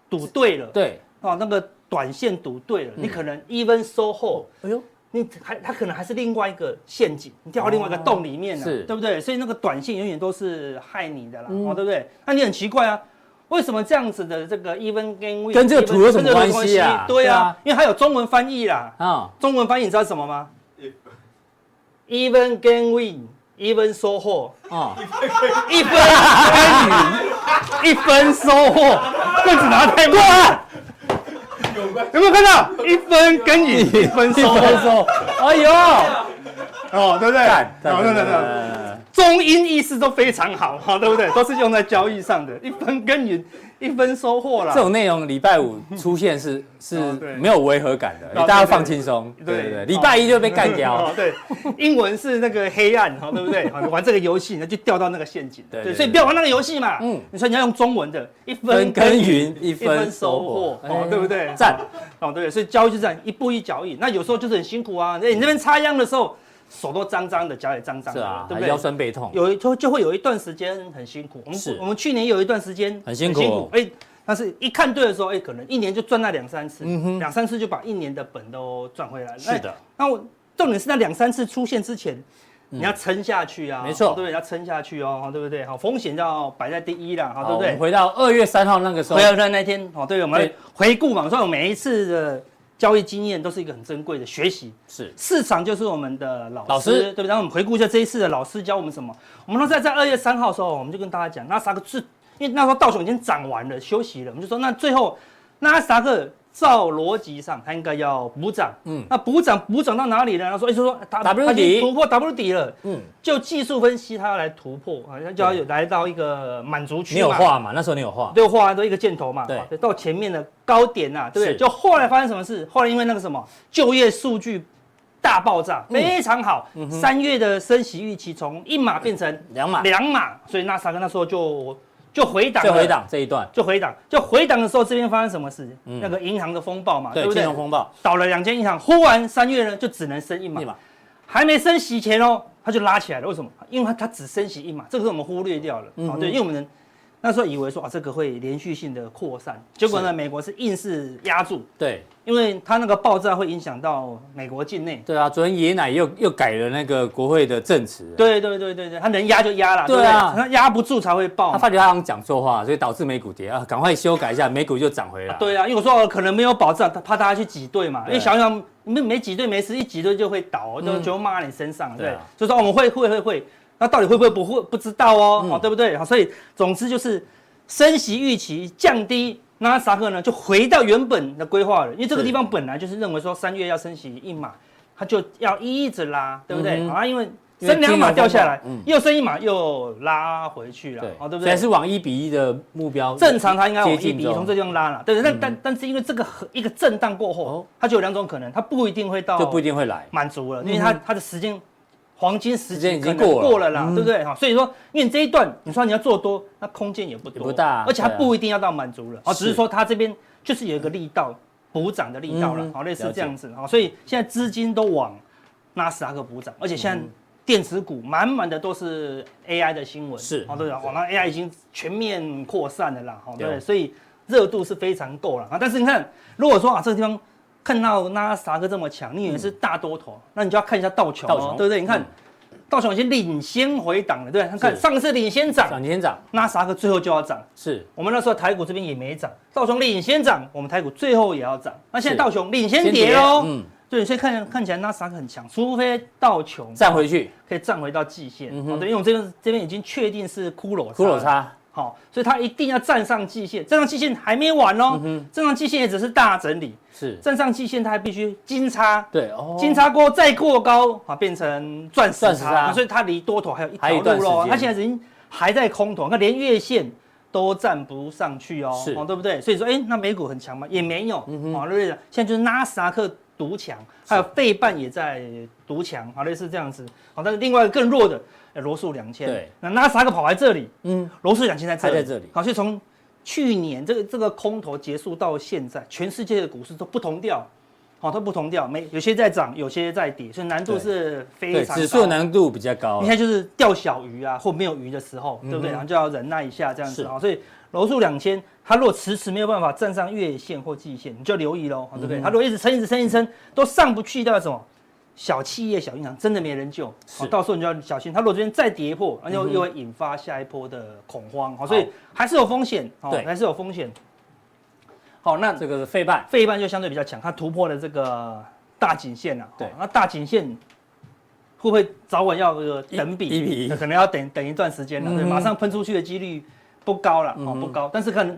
赌对了，对，哦，那个短线赌对了，你可能 even so whole，哎呦，你还它可能还是另外一个陷阱，你掉到另外一个洞里面了，是。对不对？所以那个短线永远都是害你的啦，嗯。哦，对不对？那你很奇怪啊，为什么这样子的这个 even gain week 跟这个图有什么关系啊对啊因为它有中文翻译啦。啊，中文翻译你知道什么吗？even gain win even 收获，啊，一分耕耘，一分收获，棍子拿太慢了。有没有看到？一分耕耘，一分收获。收，哎呦，哦，对不对？赞哦，对对对。中英意思都非常好，哈，对不对？都是用在交易上的，一分耕耘，一分收获啦。这种内容礼拜五出现是是没有违和感的，哦大家放轻松。对对礼拜一就被干掉哦。对，英文是那个黑暗，哈，对不对？好，玩这个游戏呢，就掉到那个陷阱。对所以不要玩那个游戏嘛。嗯嗯，你说你要用中文的，一分分耕耘一一分分收获，哦，对不对？赞。哦，对，所以交易就这样一步一脚印。那有时候就是很辛苦啊，哎，你那边插秧的时候，手都脏脏的，脚也脏脏的，啊，对不对？腰酸背痛。有一就就会有一段时间很辛苦。我们是我们去年有一段时间很辛苦哎，但是一看对的时候，哎，可能一年就赚那两三次，两三次就把一年的本都赚回来了。是的，那我重点是那两三次出现之前，你要撑下去啊，嗯没错对不对？要撑下去哦，对不对？好，风险要摆在第一啦，好，对，不对？回到二月三号那个时候回，到那天，好，对，我们回顾嘛，所以我每一次的交易经验都是一个很珍贵的学习。是市场就是我们的老师，老师对不对？然后我们回顾一下这一次的老师教我们什么。我们都在在二月三号的时候，我们就跟大家讲，纳斯达克是，因为那时候道琼已经涨完了，休息了，我们就说，那最后纳斯达克照逻辑上，它应该要补涨，嗯。嗯，那补涨补涨到哪里呢？他说，哎，就说它 W 底。突破 W 底了，嗯。嗯，就技术分析，它要来突破啊，它就要有来到一个满足区你有嘛画嘛？那时候你有画，对，画完都一个箭头嘛，对。到前面的高点呐、对不对？就后来发生什么事？后来因为那个什么就业数据大爆炸，嗯。非常好，三、月的升息预期从一码变成两码。两码，所以纳斯达克那时候就就回档回档这一段，就回档，就回档的时候，这边发生什么事？嗯那个银行的风暴嘛，对对，不对金融？风暴，倒了两间银行，忽然三月呢就只能升一码还没升息前哦，它就拉起来了。为什么？因为它它只升息一码，这个是我们忽略掉了。嗯哦，对，因为我们那时候以为说啊，这个会连续性的扩散，结果呢，美国是硬是压住，对。因为它那个爆炸会影响到美国境内。对啊，昨天爷奶又又改了那个国会的证词，对对对对对，它能压就压了，对啊。不对？它压不住才会爆。他发觉他好像讲错话，所以导致美股跌。啊，赶快修改一下，美股就涨回来。对啊，因为我说哦可能没有保障，他怕大家去挤兑嘛，因对为小银行没没挤兑没事，一挤兑就会倒，就嗯。就骂你身上，对。对啊，就说哦我们会会会会，那到底会不会不会不知道哦，嗯哦对不对？好，所以总之就是升息预期降低，那萨克呢就回到原本的规划了，因为这个地方本来就是认为说三月要升息一码，它就要一直拉，对不对？啊，因为升两码掉下来又升一码又拉回去了对，，哦对不对？还是往一比一的目标，正常它应该往一比一从这地方拉了，对不对？嗯但但但是因为这个很一个震荡过哦后，它就有两种可能，它不一定会到就不一定会来。满足了，因为它它的时间黄金时时间已经过了。过了啦，嗯。对不对？哈，所以说，因为你这一段你说你要做多，那空间也不多，不大而且它不一定要到满足了，啊，只是说它这边就是有一个力道补涨的力道了嗯，好，类似这样子，好，所以现在资金都往纳斯达克补涨，而且现在嗯电子股满满的都是 AI 的新闻，是。哦，对的，哦，那 AI 已经全面扩散了啦，哦，对对，所以热度是非常够了。啊。但是你看，如果说啊这个地方看到纳斯达克这么强，你以为是大多头，那你就要看一下道琼。对不对？你看嗯。道琼已经领先回档了，对不对？看上次领先涨，领先涨。纳斯达克最后就要涨。是。我们那时候台股这边也没涨，道琼领先涨，我们台股最后也要涨。那现在道琼领先跌喽，嗯，对，所以看看起来纳斯达克很强，除非道琼站回去，可以站回到季线，嗯对，因为我这边这边已经确定是骷髅骷髅，差，好，所以它一定要站上季线，站上季线还没完哦，嗯站上季线也只是大整理，是，站上季线它还必须金叉，对哦，金叉过后再过高啊，变成钻石叉叉，所以它离多头还有一条路喽，它现在已经还在空头，那连月线都站不上去哦，是哦，对不对？所以说，哎，那美股很强吗？也没有，哦，对不对？现在就是纳斯达克独强，还有费半也在独强，好，类似这样子，好，但是另外一个更弱的，呃罗素两千，对，那纳斯达克跑来这里，嗯，罗素两千在这里，还在这里好，所以从去年这个这个空头结束到现在，全世界的股市都不同调，好，都不同调，没有些在涨，有些在跌，所以难度是非，常高指数难度比较高你，看就是钓小鱼啊，或没有鱼的时候，对不对？嗯然后就要忍耐一下这样子啊。所以罗素两千，它如果迟迟没有办法站上月线或季线，你就留意喽，对不对？嗯它如果一直撑、一直撑、一直撑，都上不去，代表什么？小企业、小银行真的没人救，是好，到时候你就要小心。它如果这边再跌破，那就又会引发下一波的恐慌，好，所以还是有风险，好，对还是有风险。好，那这个是费半，费半就相对比较强，它突破了这个大颈线了。对哦那大颈线会不会早晚要这个等比？一一比一可能要等等一段时间了。对，马上喷出去的几率不高了，哦，不高。但是可能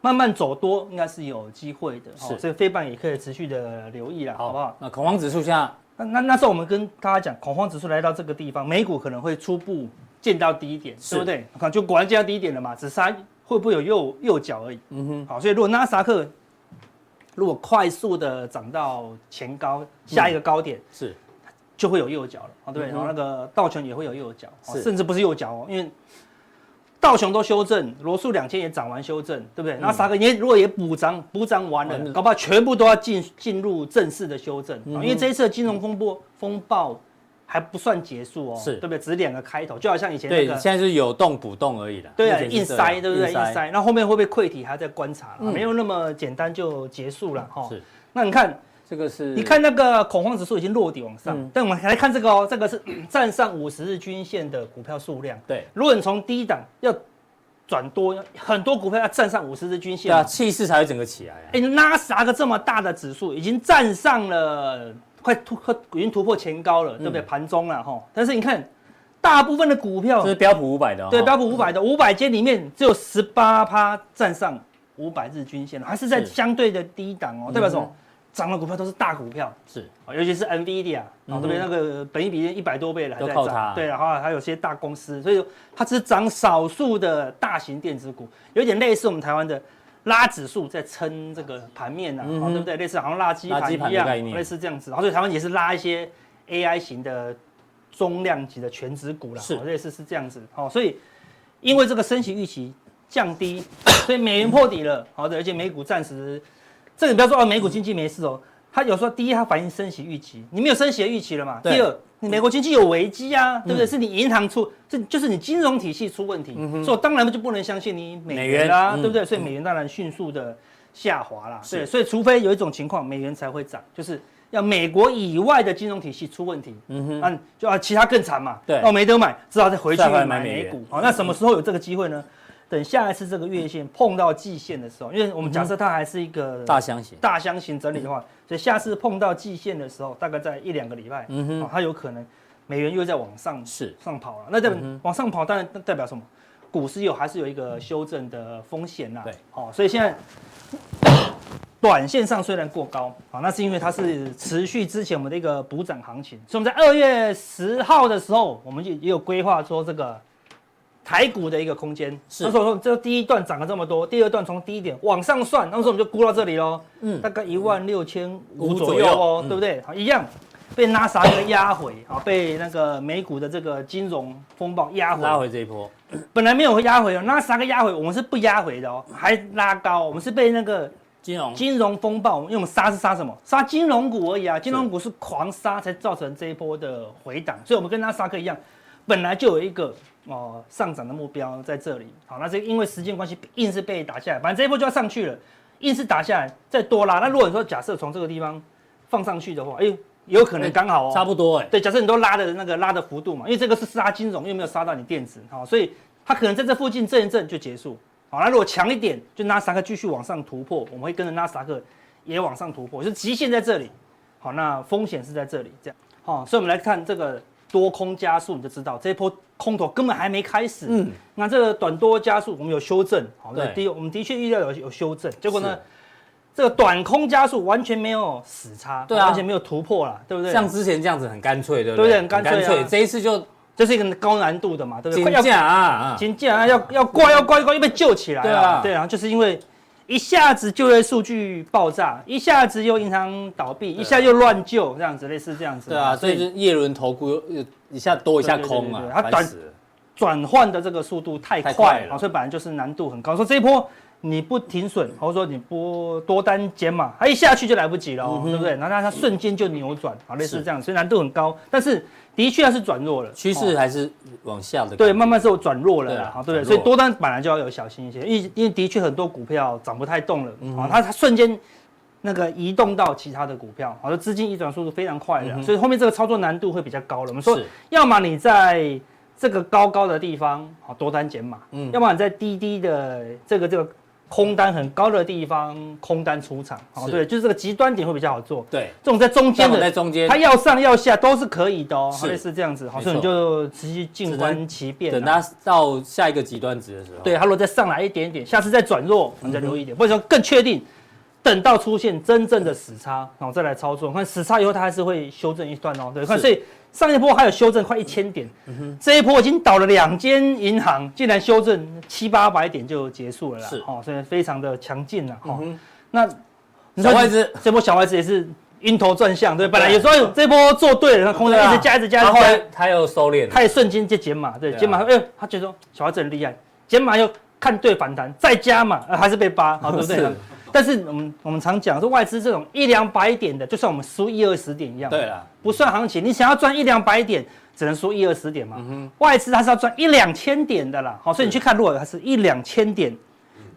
慢慢走多，应该是有机会的。是哦，所以费半也可以持续的留意了，好不好？那恐慌指数现在那那那时候我们跟大家讲，恐慌指数来到这个地方，美股可能会初步见到低点，是。对不对？看就果然见到低点了嘛，只是它会不会有右右脚而已。嗯哼，好，所以如果纳斯达克如果快速的涨到前高下一个高点，是。就会有右脚了，啊，对，嗯然后那个道琼也会有右脚，甚至不是右脚哦，因为道琼都修正，罗素两千也涨完修正，对不对？纳斯达克也如果也补涨补涨完了搞不好全部都要进进入正式的修正，因为这一次的金融风波风暴还不算结束哦，是。对不对？只是两个开头，就好像以前那对，个现在是有动补动而已的，对啊，硬塞，对不对？硬塞，那后面会不会溃体还在观察没有那么简单就结束了哈。是。那你看，这个是你看那个恐慌指数已经落底往上嗯，但我们来看这个哦，这个是嗯 站上五十日均线的股票数量。对如果你从低档要转多，很多股票要站上五十日均线对。气势才会整个起来啊。哎，纳斯达克这么大的指数已经站上了，快突快已经突破前高了，对不对？嗯盘中了哈。但是你看，大部分的股票这是标普五百的哦，对，标普五百的五百间里面只有十八趴站上五百日均线了，还是在相对的低档哦，代表什么嗯？涨的股票都是大股票，是。哦尤其是 NVIDIA 啊，嗯哼。对不对？那个本益比一百多倍了，还在涨，对，然后还有些大公司，所以它只是涨少数的大型电子股，有点类似我们台湾的拉指数在撑这个盘面啊，嗯哦对不对？类似好像拉基拉基盘一样，类似这样子，然后所以台湾也是拉一些 AI 型的中量级的全指股啦，是。哦类似是这样子，好，所以因为这个升息预期降低，所以美元破底了，好的，而且美股暂时，这个你不要说哦，美股经济没事哦，它有时候第一它反映升息预期，你没有升息的预期了嘛？第二，你美国经济有危机啊，对不对？嗯是你银行出，这就是你金融体系出问题，所以我当然就不能相信你美美元元啦，嗯。对不对？所以美元当然迅速的下滑啦，是。对，所以除非有一种情况，美元才会涨，就是要美国以外的金融体系出问题，嗯哼，那就啊其他更惨嘛，对。那我没得买，只好再回去买美股。好，那什么时候有这个机会呢？等下一次这个月线碰到季线的时候，因为我们假设它还是一个大箱型，大箱型整理的话，所以下次碰到季线的时候，大概在一两个礼拜，嗯哼，哦它有可能美元又在往上是。上跑了。那代表往上跑，当然代表什么？股市有还是有一个修正的风险啦。对，好，所以现在短线上虽然过高，啊，那是因为它是持续之前我们的一个补涨行情，所以我们在二月十号的时候，我们就也有规划说这个台股的一个空间。是。那时候说这第一段涨了这么多，第二段从低点往上算，那时候我们就估到这里喽，嗯。大概一万六千五五左右哦，嗯。对不对？好，一样被纳斯达克压回，啊，被那个美股的这个金融风暴压回，拉回这一波，本来没有压回哦，纳斯达克压回，我们是不压回的哦，还拉高，我们是被那个金融。金融风暴，因为我们杀是杀什么？杀金融股而已啊，金融股是狂杀才造成这一波的回档，所以我们跟纳斯达克一样，本来就有一个哦上涨的目标在这里。好，那这因为时间关系，硬是被打下来，反正这一波就要上去了，硬是打下来再多拉。那如果你说假设从这个地方放上去的话，哎，也有可能刚好哦，差不多哎，对，假设你都拉的那个拉的幅度嘛，因为这个是杀金融，又没有杀到你电子，好，所以它可能在这附近震一震就结束。好，那如果强一点，就纳斯达克继续往上突破，我们会跟着纳斯达克也往上突破，就是极限在这里。好，那风险是在这里，这样。好，所以我们来看这个多空加速，你就知道。这一波空头根本还没开始。嗯，那这个短多加速，我们有修正，好，对。我们的确预料有有修正，结果呢是，这个短空加速完全没有死叉，对啊。完全没有突破啦，对不对？像之前这样子很干脆，对不对？对？很干脆啊。脆，这一次就这是一个高难度的嘛，对不对？金价啊，金价啊，要要挂要挂一挂又被救起来了，对啊。对啊，就是因为一下子就业数据爆炸，一下子又银行倒闭，一下又乱救，这样子类似这样子。对啊，所以就叶轮投顾又又一下多一下空啊对对，对对它短转换的这个速度太太快了，所以本来就是难度很高。说这一波你不停损，或者说你不多单减码，它一下去就来不及了、哦，嗯对不对？然后它它瞬间就扭转，好，类似是这样，所以难度很高。但是的确它是转弱了，趋势哦还是往下的，对，慢慢是有转弱了对啊，啦好，对不对？所以多单本来就要有小心一些，因为因为的确很多股票涨不太动了，嗯啊，它它瞬间那个移动到其他的股票，好的资金移转速度非常快的，嗯所以后面这个操作难度会比较高了。我们说，要么你在这个高高的地方好多单减码，嗯要么你在低低的这个这个空单很高的地方空单出场，哦对，就是这个极端点会比较好做。对，这种在中间的在的，中间。它，要上要下都是可以的哦，类似这样子，好，所以你就直接静观其变啊。等它到下一个极端值的时候，对，它如果再上来一点点，下次再转弱，你再留意一点，或者说更确定，等到出现真正的死叉，然后再来操作。看死叉以后，它还是会修正一段哦。对，看所以上一波还有修正快一千点，这一波已经倒了两间银行，竟然修正七八百点就结束了啦。是哦，所以非常的强劲了哈。哼那小外资这波小外资也是晕头转向，对，本来有时候有这波做对了，那空单一直加一直加后来，它又收敛了，他也瞬间就减码，对，减码，哎、他觉得说小孩子很厉害，减码又看对反弹，再加码，呃，还是被扒，好，对不对是？但是我们我们常讲说外资这种一两百点的，就算我们输一二十点一样，对，了，不算行情，你想要赚一两百点，只能输一二十点嘛。嗯外资它是要赚一两千点的啦，好，所以你去看，如果它是一两千点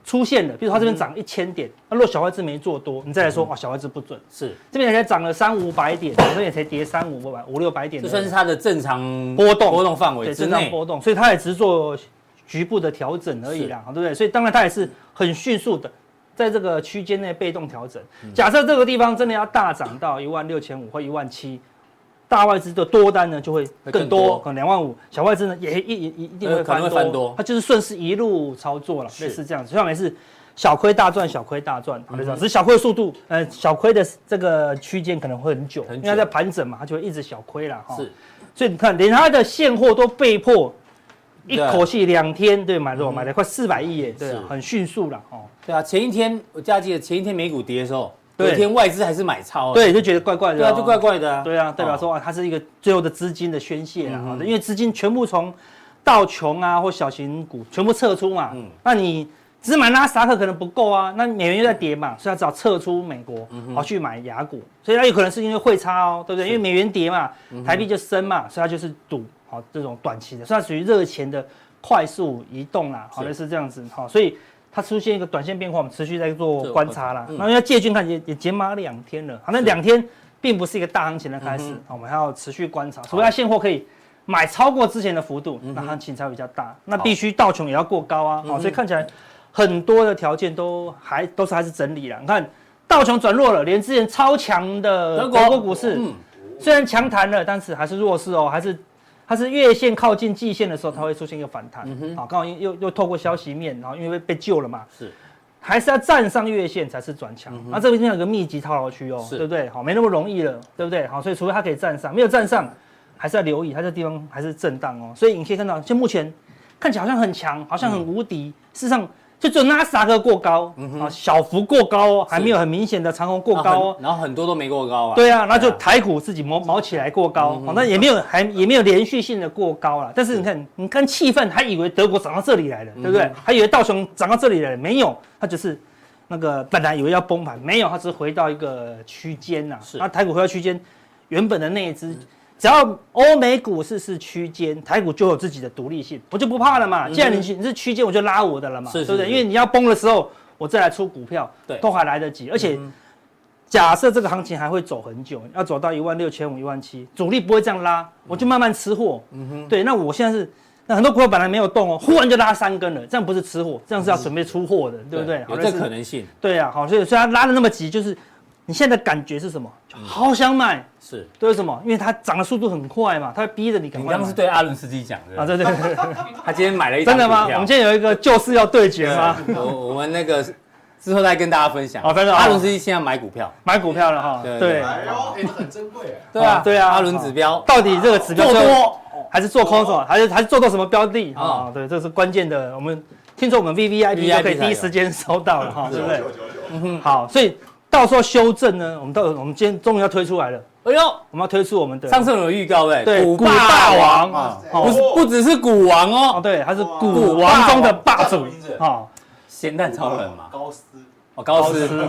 出现的，比如说它这边涨一千点，那如果小外资没做多，你再来说，哇，小外资不准，是，这边才涨了三五百点，这边也才跌三五百五六百点的，这算是它的正常波动。波动范围对，之内，震荡波动，所以它也只是做局部的调整而已啦，对不对？所以当然它也是很迅速的，在这个区间内被动调整。嗯假设这个地方真的要大涨到一万六千五或一万七，大外资的多单呢就会会更更多，可能两万五，小外资呢也一一一定会翻多，会翻多。它就是顺势一路操作了，是。类似这样子，所以我们是小亏大赚，小亏大赚，好，就嗯这样，只是小亏的速度，呃，小亏的这个区间可能会很久，很久。因为它在盘整嘛，它就会一直小亏了哈。是，所以你看，连它的现货都被迫一口气两天对买多嗯买了快四百亿耶，对啊，很迅速了哦。对啊，前一天我记得前一天美股跌的时候，对。有一天外资还是买超，，对，就觉得怪怪的哦，对啊，就怪怪的啊，对啊，代表说啊，它是一个最后的资金的宣泄啦，嗯哼。因为资金全部从道琼啊或小型股全部撤出嘛嗯，那你只买纳斯达克可能不够啊，那美元又在跌嘛，所以它只好撤出美国，嗯好去买雅股，所以它有可能是因为汇差哦，对不对？因为美元跌嘛，嗯台币就升嘛，所以它就是赌好这种短期的，所以它属于热钱的快速移动啦，好是的是这样子哈，所以。它出现一个短线变化，我们持续在做这个观察啦。嗯那要借券看也也减码两天了，好，那两天并不是一个大行情的开始我们还要持续观察，除非它现货可以买超过之前的幅度，那行情才会比较大。那必须道琼也要过高啊，好，所以看起来很多的条件都还都是还是整理了。你看道琼转弱了，连之前超强的德国股市嗯，虽然强弹了，但是还是弱势哦，还是它是月线靠近季线的时候，它会出现一个反弹。好，刚好又又又透过消息面，然后因为被救了嘛，是还是要站上月线才是转强。那这个地方有个密集套牢区哦，是对不对？好，没那么容易了，对不对？好，所以除非它可以站上，没有站上，还是要留意它这地方还是震荡哦。所以你可以看到，就目前看起来好像很强，好像很无敌，事实上就只有纳斯达克过高，啊，小幅过高哦，还没有很明显的长虹过高哦。然后很多都没过高啊，对啊，那就台股自己毛毛起来过高，好，那也没有还也没有连续性的过高了。但是你看，你看气氛，还以为德国涨到这里来了，对不对？还以为道琼涨到这里来了，没有，它只是那个本来以为要崩盘，没有，它只是回到一个区间呐。是那台股回到区间，原本的那一。只要欧美股市是区间，台股就有自己的独立性，我就不怕了嘛。既然你你是区间，我就拉我的了嘛，是是对不对？是因为你要崩的时候，我再来出股票，对都还来得及。而且假设这个行情还会走很久，要走到一万六千五、一万七，主力不会这样拉，我就慢慢吃货。嗯哼对，那我现在是，那很多股票本来没有动哦，忽然就拉三根了，这样不是吃货，这样是要准备出货的，对不对？有这可能性对啊，好，所以所以它拉的那么急，就是你现在的感觉是什么？就好想买，是。对，为什么？因为它涨的速度很快嘛，它会逼着你赶快买。你刚刚是对阿伦斯基讲的啊，对对对，他今天买了一张真的吗？我们今天有一个救市要对决吗？我我们那个之后再跟大家分享。哦真的哦阿伦斯基现在买股票，买股票了哈，对对，哎呦，哎，这很珍贵哎。对啊哦对啊阿伦指标到底这个指标做多还是做空手，还是还是做到什么标的啊啊？对，这是关键的。我们听说我们 V V I P VVIP 就可以第一时间收到了哈，九对不对？九九九，好，所以到时候修正呢，我们到我们今天终于要推出来了，哎呦，我们要推出我们的上次有预告哎，对古霸王。啊，不是不只是古王哦，哦，对，他是古王中的霸主。哇啊。咸蛋超人嘛，高斯哦，高斯，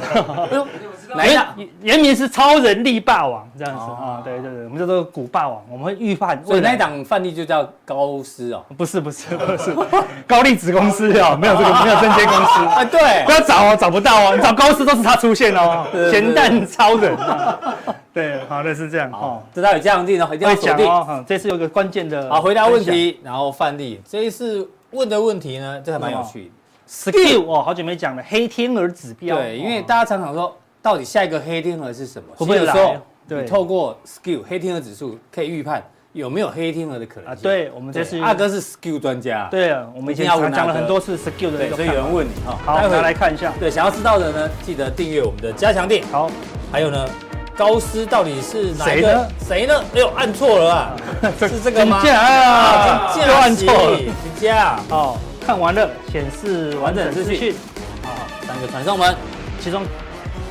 哎呦，哪一档？原原名是超人力霸王这样子啊，对对对，我们叫做古霸王，我们会预判。所以那一档范例就叫高斯哦，不是不是不是，高力子公司哦，没有这个没有这间公司。啊，对，不要找哦，找不到哦，你找高斯都是他出现哦，咸蛋超人，对，好的是这样哦，知道有这样定哦，一定要锁定。哦，这次有个关键的，好，回答问题，然后范例，这一次问的问题呢，这还蛮有趣的。Skill 哦，好久没讲了，黑天鹅指标。对，因为大家常常说，到底下一个黑天鹅是什么？会不会来？对，透过 Skill 黑天鹅指数可以预判有没有黑天鹅的可能性。对，我们这是阿哥是 Skill 专家。对啊，我们以前讲了很多次 Skill 的，所以有人问你哈，好，大家来看一下。对，想要知道的呢，记得订阅我们的加强店。好，还有呢，高斯到底是哪一个？谁呢？哎呦，按错了啊！是这个吗？啊，又按错了，评价哦。看完了，显示完整资讯。啊，三个传送门，其中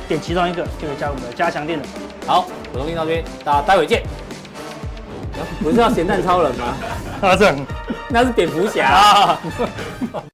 点其中一个就可以加入我们的加强电了。好，活动到这边，大家待会见。不是要咸蛋超人吗？那是蝙蝠侠。